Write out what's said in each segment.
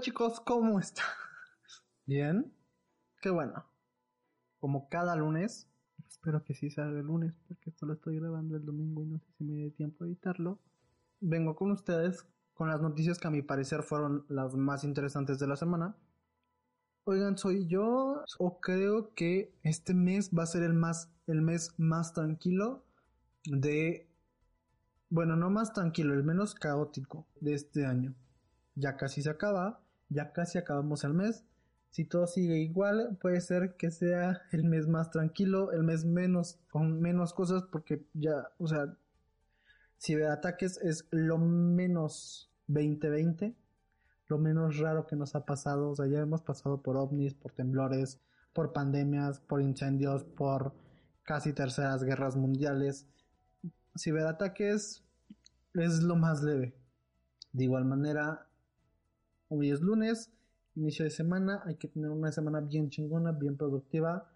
Chicos, ¿cómo están? ¿Bien? Qué bueno. Como cada lunes, espero que sí salga el lunes porque esto lo estoy grabando el domingo y no sé si me dé tiempo a editarlo. Vengo con ustedes con las noticias que a mi parecer fueron las más interesantes de la semana. Oigan, soy yo o creo que este mes va a ser el más el mes más tranquilo de bueno, no más tranquilo, el menos caótico de este año ya casi se acaba, ya casi acabamos el mes. Si todo sigue igual, puede ser que sea el mes más tranquilo, el mes menos, con menos cosas, porque ya, o sea, ciberataques es lo menos 2020, lo menos raro que nos ha pasado. O sea, ya hemos pasado por ovnis, por temblores, por pandemias, por incendios, por casi terceras guerras mundiales. Ciberataques es lo más leve. De igual manera, Hoy es lunes, inicio de semana, hay que tener una semana bien chingona, bien productiva.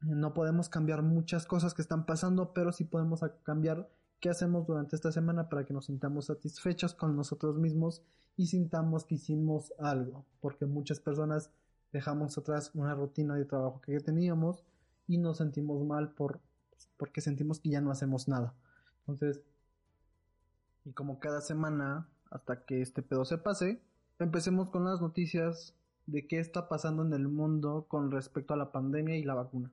No podemos cambiar muchas cosas que están pasando, pero sí podemos cambiar qué hacemos durante esta semana para que nos sintamos satisfechos con nosotros mismos y sintamos que hicimos algo, porque muchas personas dejamos atrás una rutina de trabajo que teníamos y nos sentimos mal por porque sentimos que ya no hacemos nada. Entonces, y como cada semana hasta que este pedo se pase, empecemos con las noticias de qué está pasando en el mundo con respecto a la pandemia y la vacuna.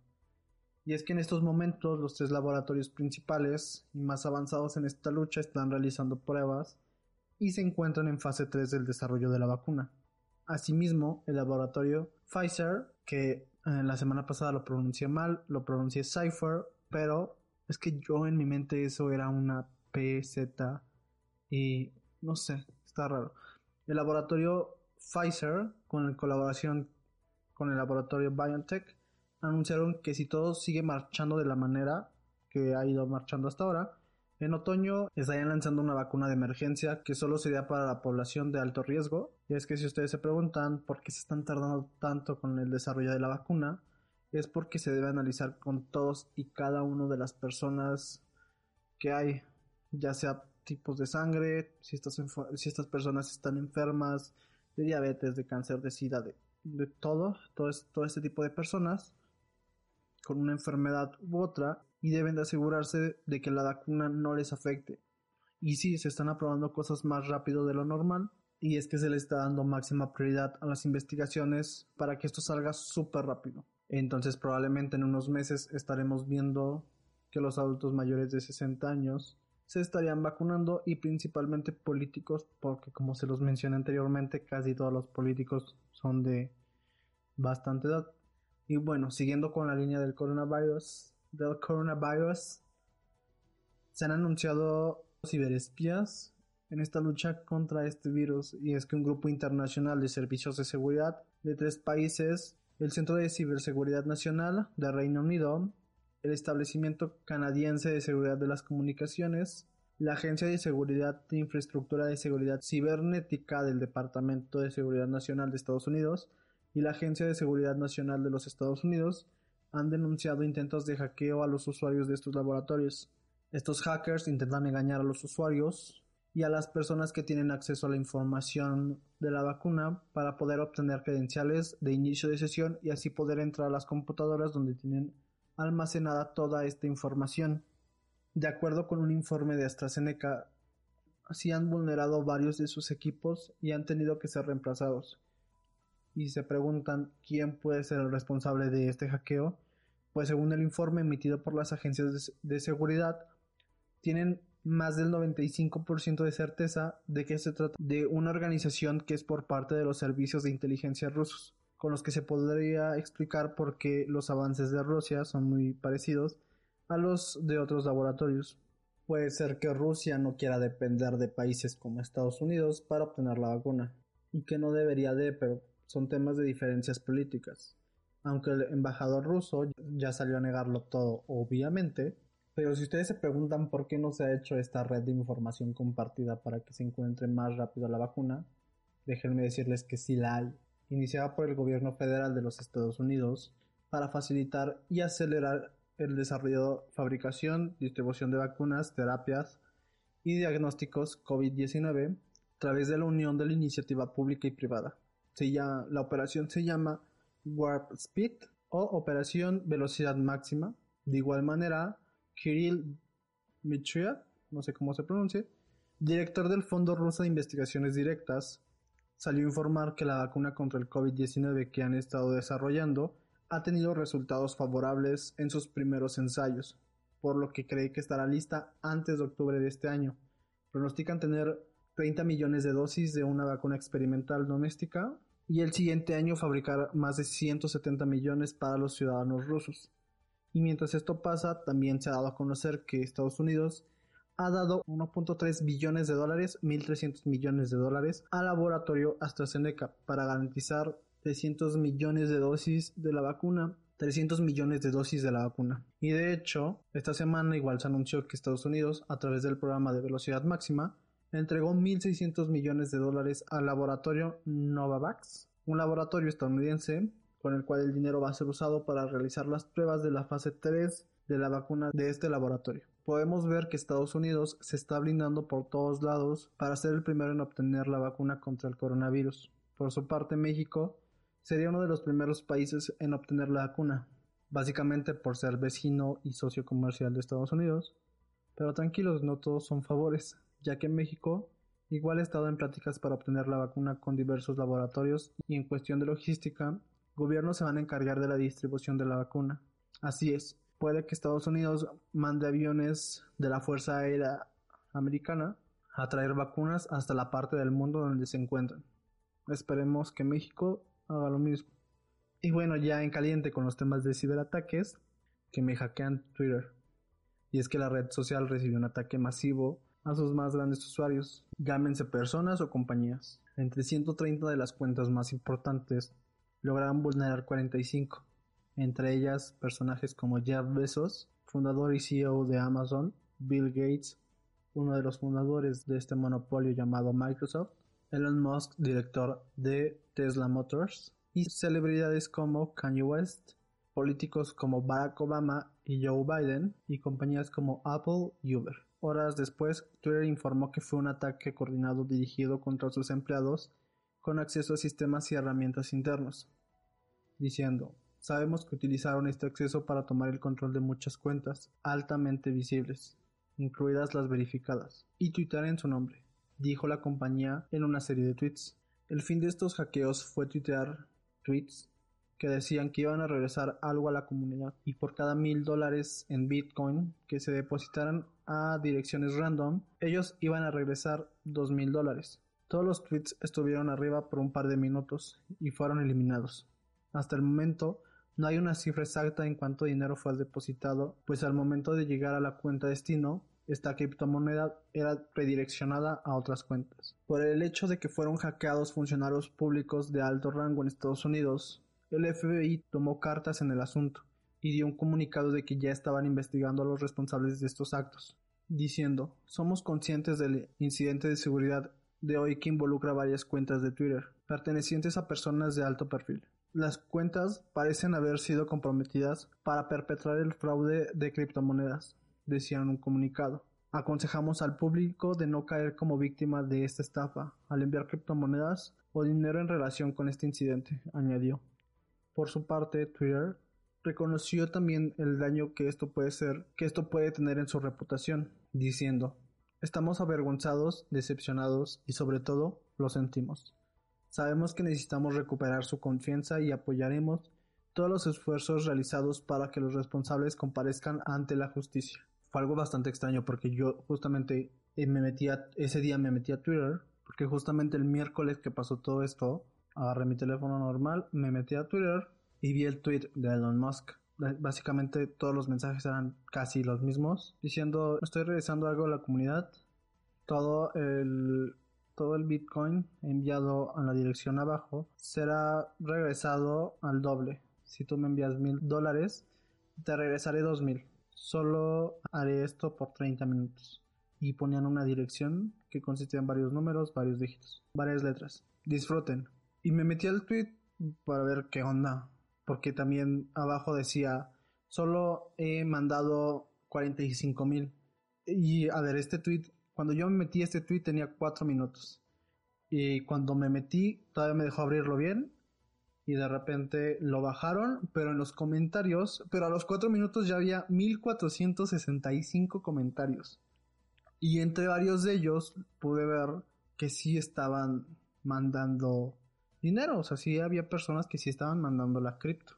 Y es que en estos momentos los tres laboratorios principales y más avanzados en esta lucha están realizando pruebas y se encuentran en fase 3 del desarrollo de la vacuna. Asimismo, el laboratorio Pfizer, que eh, la semana pasada lo pronuncié mal, lo pronuncié Cypher, pero es que yo en mi mente eso era una PZ y no sé, está raro. El laboratorio Pfizer, con colaboración con el laboratorio BioNTech, anunciaron que si todo sigue marchando de la manera que ha ido marchando hasta ahora, en otoño estarían lanzando una vacuna de emergencia que solo sería para la población de alto riesgo. Y es que si ustedes se preguntan por qué se están tardando tanto con el desarrollo de la vacuna, es porque se debe analizar con todos y cada uno de las personas que hay, ya sea tipos de sangre, si estas, si estas personas están enfermas de diabetes, de cáncer, de sida, de, todo, todo, todo este tipo de personas con una enfermedad u otra y deben de asegurarse de que la vacuna no les afecte. Y sí, se están aprobando cosas más rápido de lo normal y es que se le está dando máxima prioridad a las investigaciones para que esto salga súper rápido. Entonces probablemente en unos meses estaremos viendo que los adultos mayores de 60 años se estarían vacunando y principalmente políticos porque como se los mencioné anteriormente casi todos los políticos son de bastante edad. Y bueno siguiendo con la línea del coronavirus del coronavirus se han anunciado ciberespías en esta lucha contra este virus. Y es que un grupo internacional de servicios de seguridad de tres países el Centro de Ciberseguridad Nacional de Reino Unido el Establecimiento Canadiense de Seguridad de las Comunicaciones, la Agencia de Seguridad de Infraestructura de Seguridad Cibernética del Departamento de Seguridad Nacional de Estados Unidos y la Agencia de Seguridad Nacional de los Estados Unidos han denunciado intentos de hackeo a los usuarios de estos laboratorios. Estos hackers intentan engañar a los usuarios y a las personas que tienen acceso a la información de la vacuna para poder obtener credenciales de inicio de sesión y así poder entrar a las computadoras donde tienen almacenada toda esta información. De acuerdo con un informe de AstraZeneca, así han vulnerado varios de sus equipos y han tenido que ser reemplazados. Y se preguntan quién puede ser el responsable de este hackeo, pues según el informe emitido por las agencias de seguridad, tienen más del 95% de certeza de que se trata de una organización que es por parte de los servicios de inteligencia rusos con los que se podría explicar por qué los avances de Rusia son muy parecidos a los de otros laboratorios. Puede ser que Rusia no quiera depender de países como Estados Unidos para obtener la vacuna, y que no debería de, pero son temas de diferencias políticas. Aunque el embajador ruso ya salió a negarlo todo, obviamente, pero si ustedes se preguntan por qué no se ha hecho esta red de información compartida para que se encuentre más rápido la vacuna, déjenme decirles que sí la hay, iniciada por el gobierno federal de los Estados Unidos para facilitar y acelerar el desarrollo, fabricación, distribución de vacunas, terapias y diagnósticos COVID-19 a través de la unión de la iniciativa pública y privada. la operación se llama Warp Speed o Operación Velocidad Máxima. De igual manera, Kirill Mitriev, no sé cómo se pronuncia, director del Fondo Ruso de Investigaciones Directas, salió a informar que la vacuna contra el COVID-19 que han estado desarrollando ha tenido resultados favorables en sus primeros ensayos, por lo que cree que estará lista antes de octubre de este año. Pronostican tener 30 millones de dosis de una vacuna experimental doméstica y el siguiente año fabricar más de 170 millones para los ciudadanos rusos. Y mientras esto pasa, también se ha dado a conocer que Estados Unidos ha dado 1.3 billones de dólares, 1.300 millones de dólares, al laboratorio AstraZeneca para garantizar 300 millones de dosis de la vacuna. 300 millones de dosis de la vacuna. Y de hecho, esta semana igual se anunció que Estados Unidos, a través del programa de velocidad máxima, entregó 1.600 millones de dólares al laboratorio Novavax, un laboratorio estadounidense con el cual el dinero va a ser usado para realizar las pruebas de la fase 3 de la vacuna de este laboratorio. Podemos ver que Estados Unidos se está blindando por todos lados para ser el primero en obtener la vacuna contra el coronavirus. Por su parte, México sería uno de los primeros países en obtener la vacuna, básicamente por ser vecino y socio comercial de Estados Unidos. Pero tranquilos, no todos son favores, ya que México igual ha estado en pláticas para obtener la vacuna con diversos laboratorios y en cuestión de logística, gobiernos se van a encargar de la distribución de la vacuna. Así es, puede que Estados Unidos mande aviones de la Fuerza Aérea Americana a traer vacunas hasta la parte del mundo donde se encuentran. Esperemos que México haga lo mismo. Y bueno, ya en caliente con los temas de ciberataques, que me hackean Twitter. Y es que la red social recibió un ataque masivo a sus más grandes usuarios, llámense personas o compañías. Entre 130 de las cuentas más importantes lograron vulnerar 45, entre ellas personajes como Jeff Bezos, fundador y CEO de Amazon, Bill Gates, uno de los fundadores de este monopolio llamado Microsoft, Elon Musk, director de Tesla Motors, y celebridades como Kanye West, políticos como Barack Obama y Joe Biden, y compañías como Apple y Uber. Horas después, Twitter informó que fue un ataque coordinado dirigido contra sus empleados con acceso a sistemas y herramientas internos, diciendo, sabemos que utilizaron este acceso para tomar el control de muchas cuentas altamente visibles, incluidas las verificadas, y tuitear en su nombre dijo la compañía en una serie de tweets. El fin de estos hackeos fue tuitear tweets que decían que iban a regresar algo a la comunidad y por cada mil dólares en Bitcoin que se depositaran a direcciones random, ellos iban a regresar dos mil dólares. Todos los tweets estuvieron arriba por un par de minutos y fueron eliminados. Hasta el momento no hay una cifra exacta en cuánto dinero fue depositado, pues al momento de llegar a la cuenta destino esta criptomoneda era redireccionada a otras cuentas. Por el hecho de que fueron hackeados funcionarios públicos de alto rango en Estados Unidos, el FBI tomó cartas en el asunto y dio un comunicado de que ya estaban investigando a los responsables de estos actos, diciendo, somos conscientes del incidente de seguridad de hoy que involucra varias cuentas de Twitter, pertenecientes a personas de alto perfil. Las cuentas parecen haber sido comprometidas para perpetrar el fraude de criptomonedas, decían en un comunicado. Aconsejamos al público de no caer como víctima de esta estafa al enviar criptomonedas o dinero en relación con este incidente, añadió. Por su parte, Twitter reconoció también el daño que esto puede ser, que esto puede tener en su reputación, diciendo: Estamos avergonzados, decepcionados y sobre todo lo sentimos. Sabemos que necesitamos recuperar su confianza y apoyaremos todos los esfuerzos realizados para que los responsables comparezcan ante la justicia fue algo bastante extraño porque yo justamente eh, me metía, ese día me metí a Twitter, porque justamente el miércoles que pasó todo esto, agarré mi teléfono normal, me metí a Twitter y vi el tweet de Elon Musk, Básicamente todos los mensajes eran casi los mismos, diciendo estoy regresando algo a la comunidad. Todo el, todo el Bitcoin enviado a la dirección abajo será regresado al doble. Si tú me envías mil dólares, te regresaré dos mil. Solo haré esto por 30 minutos. Y ponían una dirección que consistía en varios números, varios dígitos, varias letras. Disfruten. Y me metí al tweet para ver qué onda. Porque también abajo decía, solo he mandado 45 mil. Y a ver, este tweet, cuando yo me metí este tweet tenía 4 minutos. Y cuando me metí, todavía me dejó abrirlo bien. Y de repente lo bajaron, pero en los comentarios, pero a los 4 minutos ya había 1465 comentarios. Y entre varios de ellos pude ver que sí estaban mandando dinero. O sea, sí había personas que sí estaban mandando la cripto.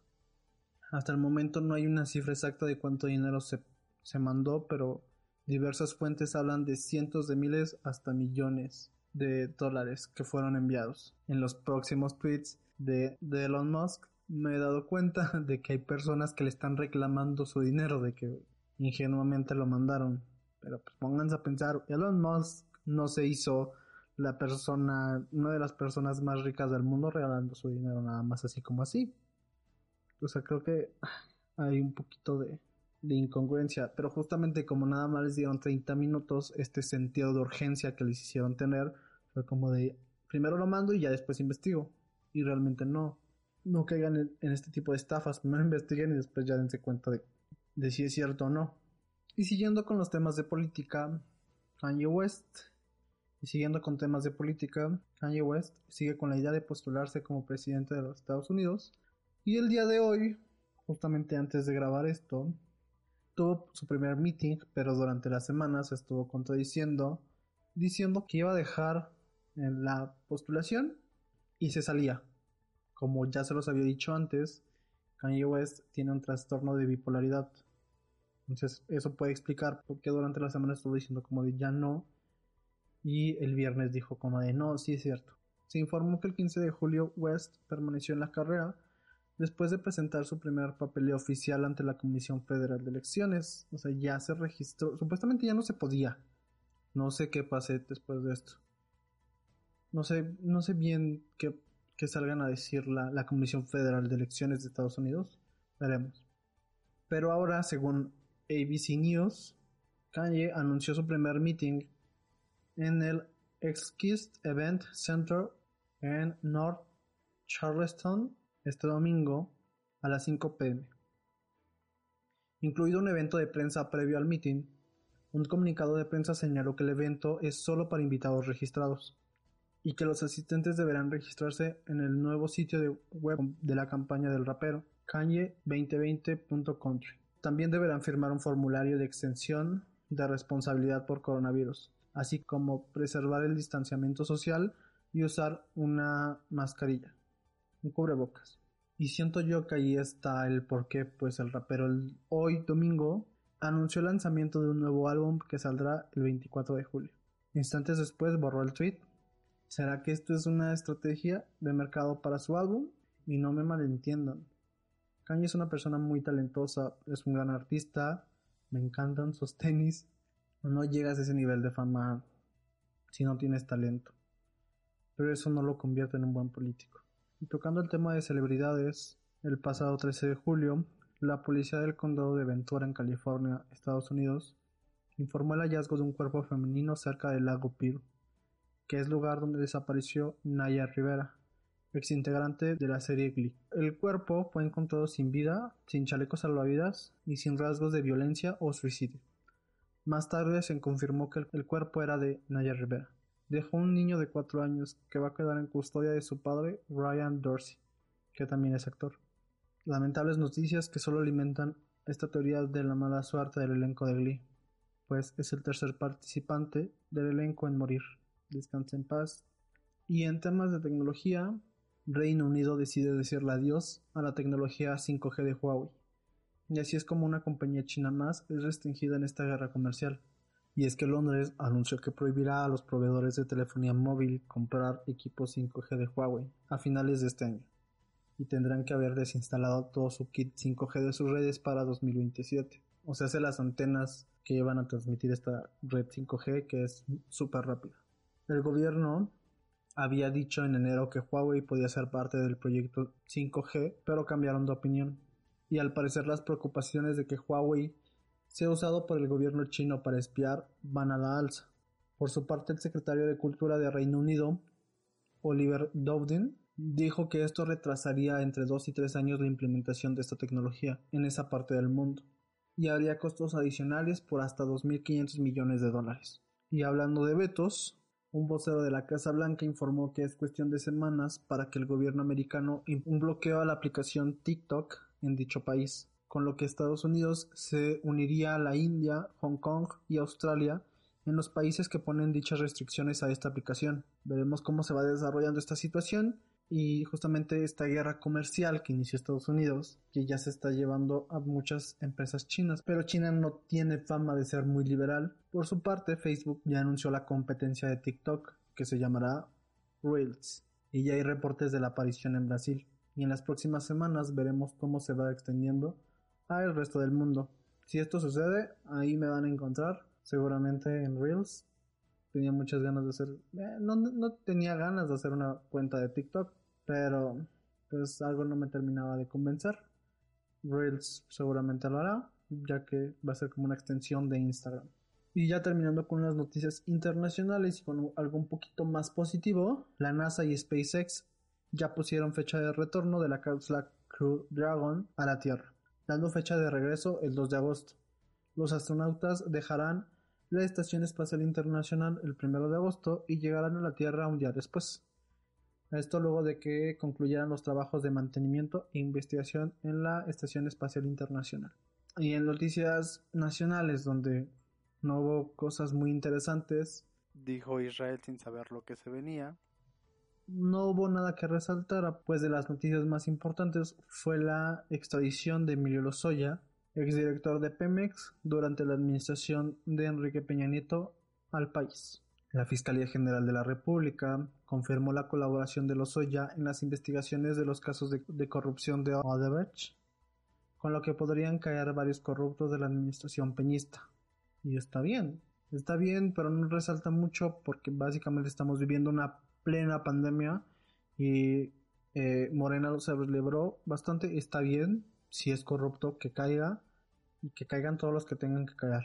Hasta el momento no hay una cifra exacta de cuánto dinero se, se mandó, pero diversas fuentes hablan de cientos de miles hasta millones de dólares que fueron enviados. En los próximos tweets de, Elon Musk me he dado cuenta de que hay personas que le están reclamando su dinero, de que ingenuamente lo mandaron. Pero pues pónganse a pensar, Elon Musk no se hizo la persona, una de las personas más ricas del mundo regalando su dinero nada más así como así. O sea, creo que hay un poquito de, de incongruencia, pero justamente como nada más les dieron 30 minutos, este sentido de urgencia que les hicieron tener fue como de primero lo mando y ya después investigo. Y realmente no. No caigan en, este tipo de estafas. Primero investiguen y después ya dense cuenta de, de si es cierto o no. Y siguiendo con los temas de política, Kanye West y siguiendo con temas de política, Kanye West sigue con la idea de postularse como presidente de los Estados Unidos. Y el día de hoy, justamente antes de grabar esto, tuvo su primer meeting, pero durante la semana se estuvo contradiciendo, diciendo que iba a dejar en la postulación y se salía. Como ya se los había dicho antes, Kanye West tiene un trastorno de bipolaridad. Entonces eso puede explicar por qué durante la semana estuvo diciendo como de ya no y el viernes dijo como de no, sí es cierto. Se informó que el 15 de julio West permaneció en la carrera después de presentar su primer papeleo oficial ante la Comisión Federal de Elecciones. O sea, ya se registró. Supuestamente ya no se podía. No sé qué pase después de esto. No sé, no sé bien qué, qué salgan a decir la, la Comisión Federal de Elecciones de Estados Unidos. Veremos. Pero ahora, según ABC News, Kanye anunció su primer meeting en el Exquist Event Center en North Charleston este domingo a las 5 pm. Incluido un evento de prensa previo al meeting, un comunicado de prensa señaló que el evento es solo para invitados registrados y que los asistentes deberán registrarse en el nuevo sitio web de la campaña del rapero, kanye2020.country. También deberán firmar un formulario de extensión de responsabilidad por coronavirus, así como preservar el distanciamiento social y usar una mascarilla, un cubrebocas. Y siento yo que ahí está el por qué, pues el rapero hoy domingo anunció el lanzamiento de un nuevo álbum que saldrá el 24 de julio. Instantes después borró el tweet. ¿Será que esto es una estrategia de mercado para su álbum? Y no me malentiendan. Kanye es una persona muy talentosa, es un gran artista, me encantan sus tenis, no llegas a ese nivel de fama si no tienes talento. Pero eso no lo convierte en un buen político. Y tocando el tema de celebridades, el pasado 13 de julio, la policía del condado de Ventura en California, Estados Unidos, informó el hallazgo de un cuerpo femenino cerca del lago Piru, que es lugar donde desapareció Naya Rivera, exintegrante de la serie Glee. El cuerpo fue encontrado sin vida, sin chalecos salvavidas y sin rasgos de violencia o suicidio. Más tarde se confirmó que el cuerpo era de Naya Rivera. Dejó un niño de cuatro años que va a quedar en custodia de su padre, Ryan Dorsey, que también es actor. Lamentables noticias que solo alimentan esta teoría de la mala suerte del elenco de Glee, pues es el tercer participante del elenco en morir. Descansa en paz. Y en temas de tecnología, Reino Unido decide decirle adiós a la tecnología 5G de Huawei y así es como una compañía china más es restringida en esta guerra comercial. Y es que Londres anunció que prohibirá a los proveedores de telefonía móvil comprar equipos 5G de Huawei a finales de este año. y tendrán que haber desinstalado todo su kit 5G de sus redes para 2027. O sea, hace las antenas que van a transmitir esta red 5G que es súper rápida. El gobierno había dicho en enero que Huawei podía ser parte del proyecto 5G, pero cambiaron de opinión. Y al parecer las preocupaciones de que Huawei sea usado por el gobierno chino para espiar van a la alza. Por su parte, el secretario de Cultura de Reino Unido, Oliver Dowden, dijo que esto retrasaría entre 2 y 3 años la implementación de esta tecnología en esa parte del mundo y habría costos adicionales por hasta 2.500 millones de dólares. Y hablando de vetos, un vocero de la Casa Blanca informó que es cuestión de semanas para que el gobierno americano un bloqueo a la aplicación TikTok en dicho país, con lo que Estados Unidos se uniría a la India, Hong Kong y Australia en los países que ponen dichas restricciones a esta aplicación. Veremos cómo se va desarrollando esta situación y justamente esta guerra comercial que inició Estados Unidos, que ya se está llevando a muchas empresas chinas, pero China no tiene fama de ser muy liberal. Por su parte, Facebook ya anunció la competencia de TikTok, que se llamará Reels, y ya hay reportes de la aparición en Brasil. Y en las próximas semanas veremos cómo se va extendiendo al resto del mundo. Si esto sucede, ahí me van a encontrar, seguramente en Reels. Tenía muchas ganas de hacer, eh, no, no tenía ganas de hacer una cuenta de TikTok, pero pues algo no me terminaba de convencer. Reels seguramente lo hará, ya que va a ser como una extensión de Instagram. Y ya terminando con las noticias internacionales y con algo un poquito más positivo, la NASA y SpaceX ya pusieron fecha de retorno de la cápsula Crew Dragon a la Tierra, dando fecha de regreso el 2 de agosto. Los astronautas dejarán la Estación Espacial Internacional el 1 de agosto y llegarán a la Tierra un día después. Esto luego de que concluyeran los trabajos de mantenimiento e investigación en la Estación Espacial Internacional. Y en noticias nacionales, donde no hubo cosas muy interesantes, dijo Israel sin saber lo que se venía. No hubo nada que resaltar, pues de las noticias más importantes fue la extradición de Emilio Lozoya, exdirector de Pemex, durante la administración de Enrique Peña Nieto al país. La Fiscalía General de la República confirmó la colaboración de Lozoya en las investigaciones de los casos de, corrupción de Odebrecht, con lo que podrían caer varios corruptos de la administración peñista. Y está bien, está bien, pero no resalta mucho porque básicamente estamos viviendo una plena pandemia y eh, Morena lo celebró bastante. Está bien, si es corrupto, que caiga y que caigan todos los que tengan que caer.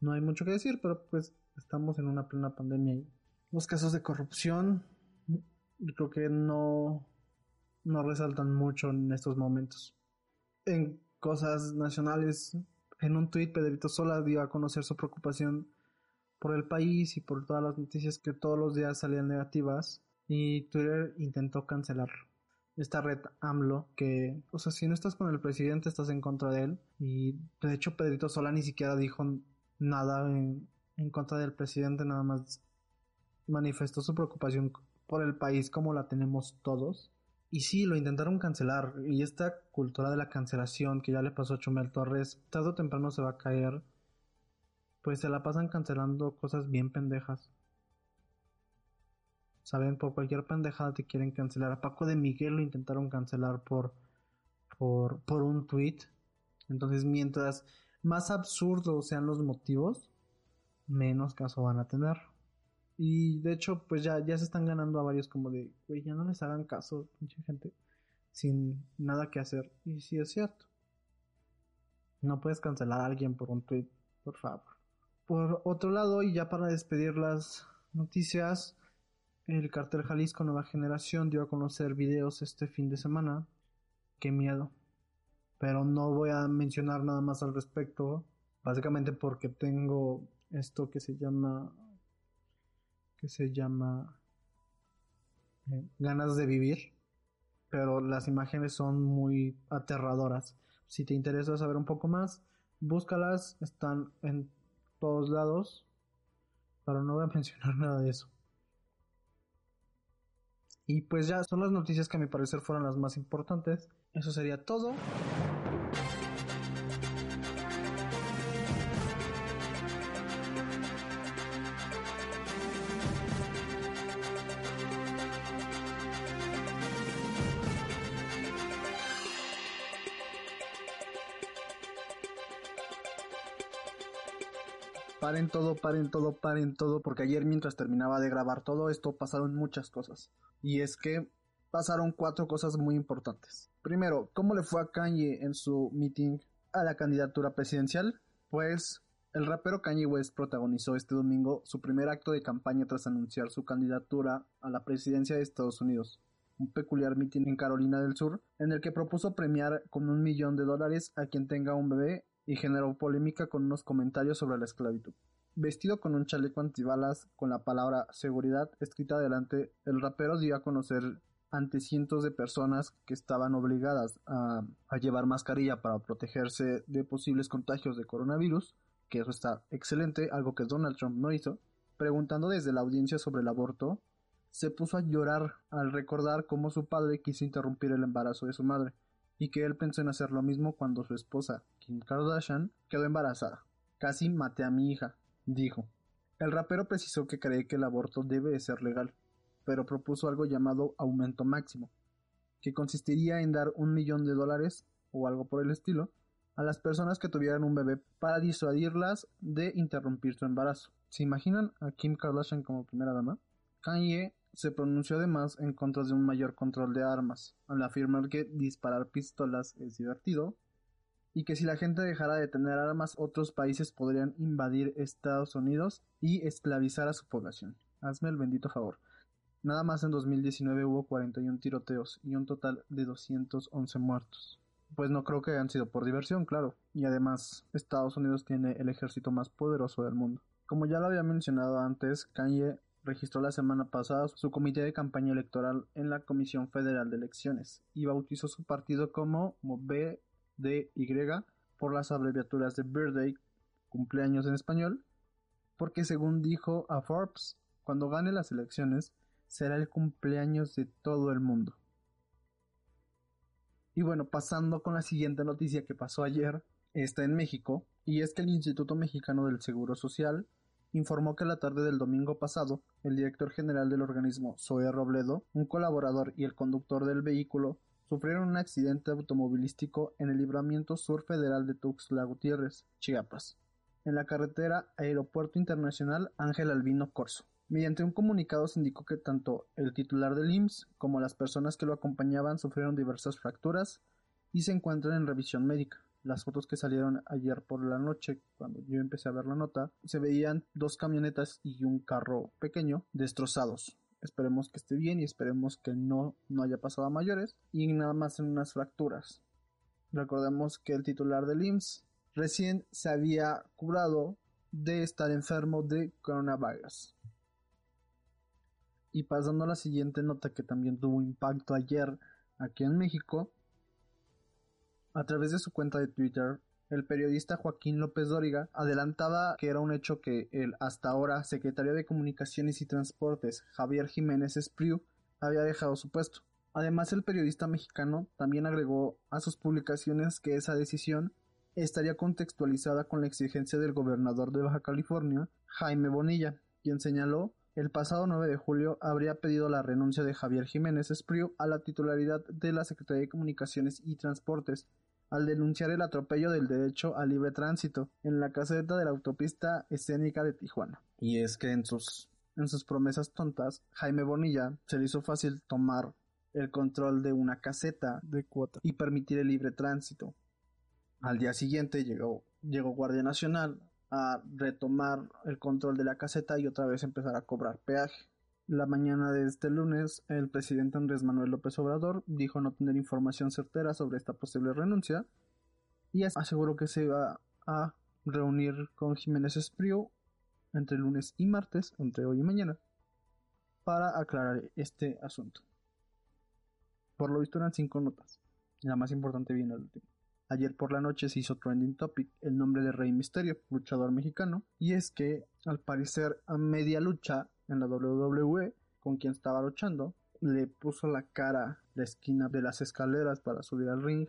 No hay mucho que decir, pero pues estamos en una plena pandemia y los casos de corrupción creo que no, no resaltan mucho en estos momentos. En cosas nacionales, en un tuit Pedrito Sola dio a conocer su preocupación por el país y por todas las noticias que todos los días salían negativas y Twitter intentó cancelar esta red AMLO que, o sea, si no estás con el presidente estás en contra de él y de hecho Pedrito Sola ni siquiera dijo nada en, en contra del presidente, nada más manifestó su preocupación por el país como la tenemos todos. Y sí, lo intentaron cancelar. Y esta cultura de la cancelación que ya le pasó a Chumel Torres, tarde o temprano se va a caer. Pues se la pasan cancelando cosas bien pendejas. Saben, por cualquier pendejada te quieren cancelar. A Paco de Miguel lo intentaron cancelar por, por, un tweet. Entonces, mientras más absurdos sean los motivos, menos caso van a tener. Y de hecho, pues ya, ya se están ganando a varios como de, güey, ya no les hagan caso, mucha gente, sin nada que hacer. Y sí es cierto. No puedes cancelar a alguien por un tweet, por favor. Por otro lado, y ya para despedir las noticias, el cartel Jalisco Nueva Generación dio a conocer videos este fin de semana. Qué miedo. Pero no voy a mencionar nada más al respecto, básicamente porque tengo esto que se llama que se llama eh, ganas de vivir pero las imágenes son muy aterradoras si te interesa saber un poco más búscalas están en todos lados pero no voy a mencionar nada de eso. Y pues ya son las noticias que a mi parecer fueron las más importantes. Eso sería todo paren todo, paren todo, paren todo, porque ayer mientras terminaba de grabar todo esto pasaron muchas cosas. Y es que pasaron cuatro cosas muy importantes. Primero, ¿cómo le fue a Kanye en su meeting a la candidatura presidencial? Pues el rapero Kanye West protagonizó este domingo su primer acto de campaña tras anunciar su candidatura a la presidencia de Estados Unidos. Un peculiar mitin en Carolina del Sur, en el que propuso premiar con un millón de dólares a quien tenga un bebé y generó polémica con unos comentarios sobre la esclavitud. Vestido con un chaleco antibalas con la palabra seguridad escrita adelante, el rapero dio a conocer ante cientos de personas que estaban obligadas a, a, llevar mascarilla para protegerse de posibles contagios de coronavirus, que eso está excelente, algo que Donald Trump no hizo, preguntando desde la audiencia sobre el aborto, se puso a llorar al recordar cómo su padre quiso interrumpir el embarazo de su madre, y que él pensó en hacer lo mismo cuando su esposa, Kim Kardashian, quedó embarazada. Casi maté a mi hija, dijo. El rapero precisó que cree que el aborto debe de ser legal, pero propuso algo llamado aumento máximo, que consistiría en dar un millón de dólares, o algo por el estilo, a las personas que tuvieran un bebé para disuadirlas de interrumpir su embarazo. ¿Se imaginan a Kim Kardashian como primera dama? Kanye se pronunció además en contra de un mayor control de armas, al afirmar que disparar pistolas es divertido y que si la gente dejara de tener armas otros países podrían invadir Estados Unidos y esclavizar a su población. Hazme el bendito favor. Nada más en 2019 hubo 41 tiroteos y un total de 211 muertos. Pues no creo que hayan sido por diversión, claro. Y además, Estados Unidos tiene el ejército más poderoso del mundo. Como ya lo había mencionado antes, Kanye registró la semana pasada su comité de campaña electoral en la Comisión Federal de Elecciones y bautizó su partido como BDY por las abreviaturas de Birthday, cumpleaños en español, porque según dijo a Forbes, cuando gane las elecciones será el cumpleaños de todo el mundo. Y bueno, pasando con la siguiente noticia que pasó ayer, está en México, y es que el Instituto Mexicano del Seguro Social informó que la tarde del domingo pasado, el director general del organismo, Zoe Robledo, un colaborador y el conductor del vehículo sufrieron un accidente automovilístico en el libramiento sur federal de Tuxtla Gutiérrez, Chiapas, en la carretera Aeropuerto Internacional Ángel Albino Corso. Mediante un comunicado se indicó que tanto el titular del IMSS como las personas que lo acompañaban sufrieron diversas fracturas y se encuentran en revisión médica las fotos que salieron ayer por la noche, cuando yo empecé a ver la nota, se veían dos camionetas y un carro pequeño destrozados. Esperemos que esté bien y esperemos que no, no haya pasado a mayores y nada más en unas fracturas. Recordemos que el titular del IMSS recién se había curado de estar enfermo de coronavirus. Y pasando a la siguiente nota que también tuvo impacto ayer aquí en México, a través de su cuenta de Twitter, el periodista Joaquín López Dóriga adelantaba que era un hecho que el hasta ahora secretario de Comunicaciones y Transportes, Javier Jiménez Espriu, había dejado su puesto. Además, el periodista mexicano también agregó a sus publicaciones que esa decisión estaría contextualizada con la exigencia del gobernador de Baja California, Jaime Bonilla, quien señaló el pasado 9 de julio habría pedido la renuncia de Javier Jiménez Espriu a la titularidad de la Secretaría de Comunicaciones y Transportes, al denunciar el atropello del derecho al libre tránsito en la caseta de la autopista escénica de Tijuana. Y es que en sus, en sus promesas tontas, Jaime Bonilla se le hizo fácil tomar el control de una caseta de cuota y permitir el libre tránsito. Al día siguiente llegó, llegó Guardia Nacional a retomar el control de la caseta y otra vez empezar a cobrar peaje. La mañana de este lunes, el presidente Andrés Manuel López Obrador dijo no tener información certera sobre esta posible renuncia y aseguró que se va a reunir con Jiménez Espriu entre lunes y martes, entre hoy y mañana, para aclarar este asunto. Por lo visto eran cinco notas. La más importante viene al último. Ayer por la noche se hizo trending topic el nombre de Rey Misterio, luchador mexicano, y es que al parecer a media lucha en la WWE con quien estaba luchando, le puso la cara la esquina de las escaleras para subir al ring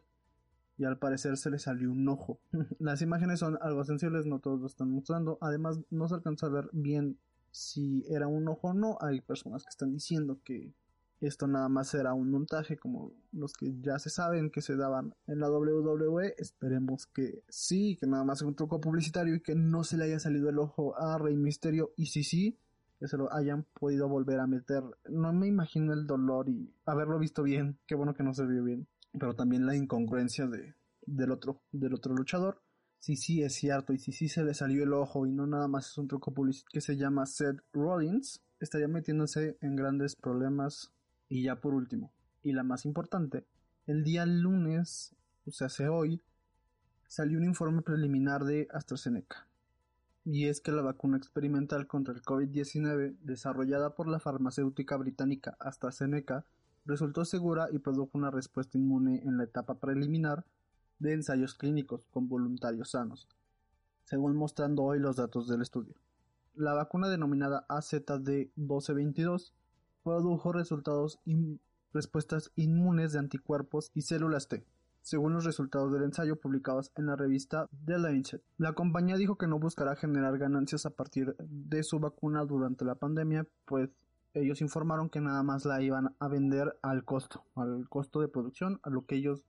y al parecer se le salió un ojo. las imágenes son algo sensibles, no todos lo están mostrando. Además, no se alcanza a ver bien si era un ojo o no. Hay personas que están diciendo que esto nada más era un montaje como los que ya se saben que se daban en la WWE. Esperemos que sí, que nada más sea un truco publicitario y que no se le haya salido el ojo a Rey Misterio. Y si sí, que se lo hayan podido volver a meter. No me imagino el dolor y haberlo visto bien. Qué bueno que no se vio bien. Pero también la incongruencia de, del, otro, del otro luchador. Si sí es cierto y si sí se le salió el ojo y no nada más es un truco publicitario que se llama Seth Rollins, estaría metiéndose en grandes problemas y ya por último, y la más importante, el día lunes, o sea, hace hoy, salió un informe preliminar de AstraZeneca. Y es que la vacuna experimental contra el COVID-19, desarrollada por la farmacéutica británica AstraZeneca, resultó segura y produjo una respuesta inmune en la etapa preliminar de ensayos clínicos con voluntarios sanos, según mostrando hoy los datos del estudio. La vacuna denominada AZD1222 produjo resultados y respuestas inmunes de anticuerpos y células T, según los resultados del ensayo publicados en la revista The Lancet. La compañía dijo que no buscará generar ganancias a partir de su vacuna durante la pandemia, pues ellos informaron que nada más la iban a vender al costo, al costo de producción, a lo que ellos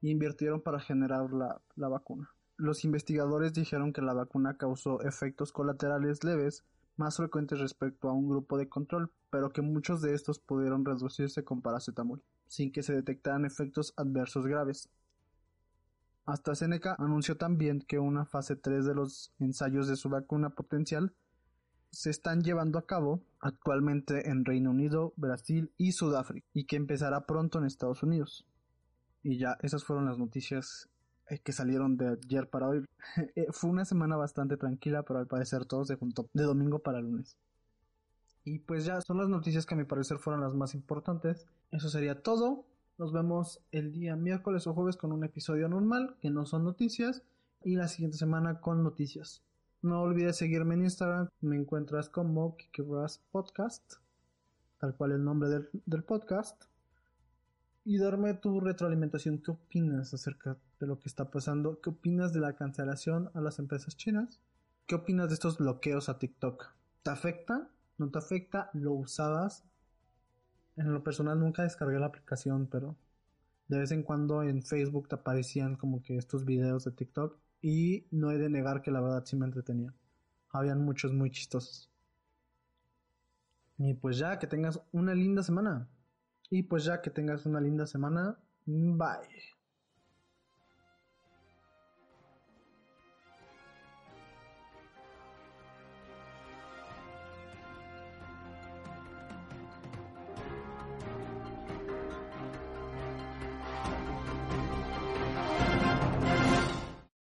invirtieron para generar la vacuna. Los investigadores dijeron que la vacuna causó efectos colaterales leves más frecuentes respecto a un grupo de control, pero que muchos de estos pudieron reducirse con paracetamol, sin que se detectaran efectos adversos graves. AstraZeneca anunció también que una fase 3 de los ensayos de su vacuna potencial se están llevando a cabo actualmente en Reino Unido, Brasil y Sudáfrica, y que empezará pronto en Estados Unidos. Y ya, esas fueron las noticias que salieron de ayer para hoy. Eh, fue una semana bastante tranquila, pero al parecer todo se juntó de domingo para lunes. Y pues ya son las noticias que a mi parecer fueron las más importantes. Eso sería todo. Nos vemos el día miércoles o jueves con un episodio normal, que no son noticias, y la siguiente semana con noticias. No olvides seguirme en Instagram, me encuentras como Kikibras Podcast, tal cual el nombre del, del podcast y darme tu retroalimentación. ¿Qué opinas acerca de lo que está pasando? ¿Qué opinas de la cancelación a las empresas chinas? ¿Qué opinas de estos bloqueos a TikTok? ¿Te afecta? ¿No te afecta? ¿Lo usabas? En lo personal nunca descargué la aplicación, pero de vez en cuando en Facebook te aparecían como que estos videos de TikTok y no he de negar que la verdad sí me entretenía. Habían muchos muy chistosos. Y pues ya, que tengas una linda semana. Y pues ya que tengas una linda semana, bye.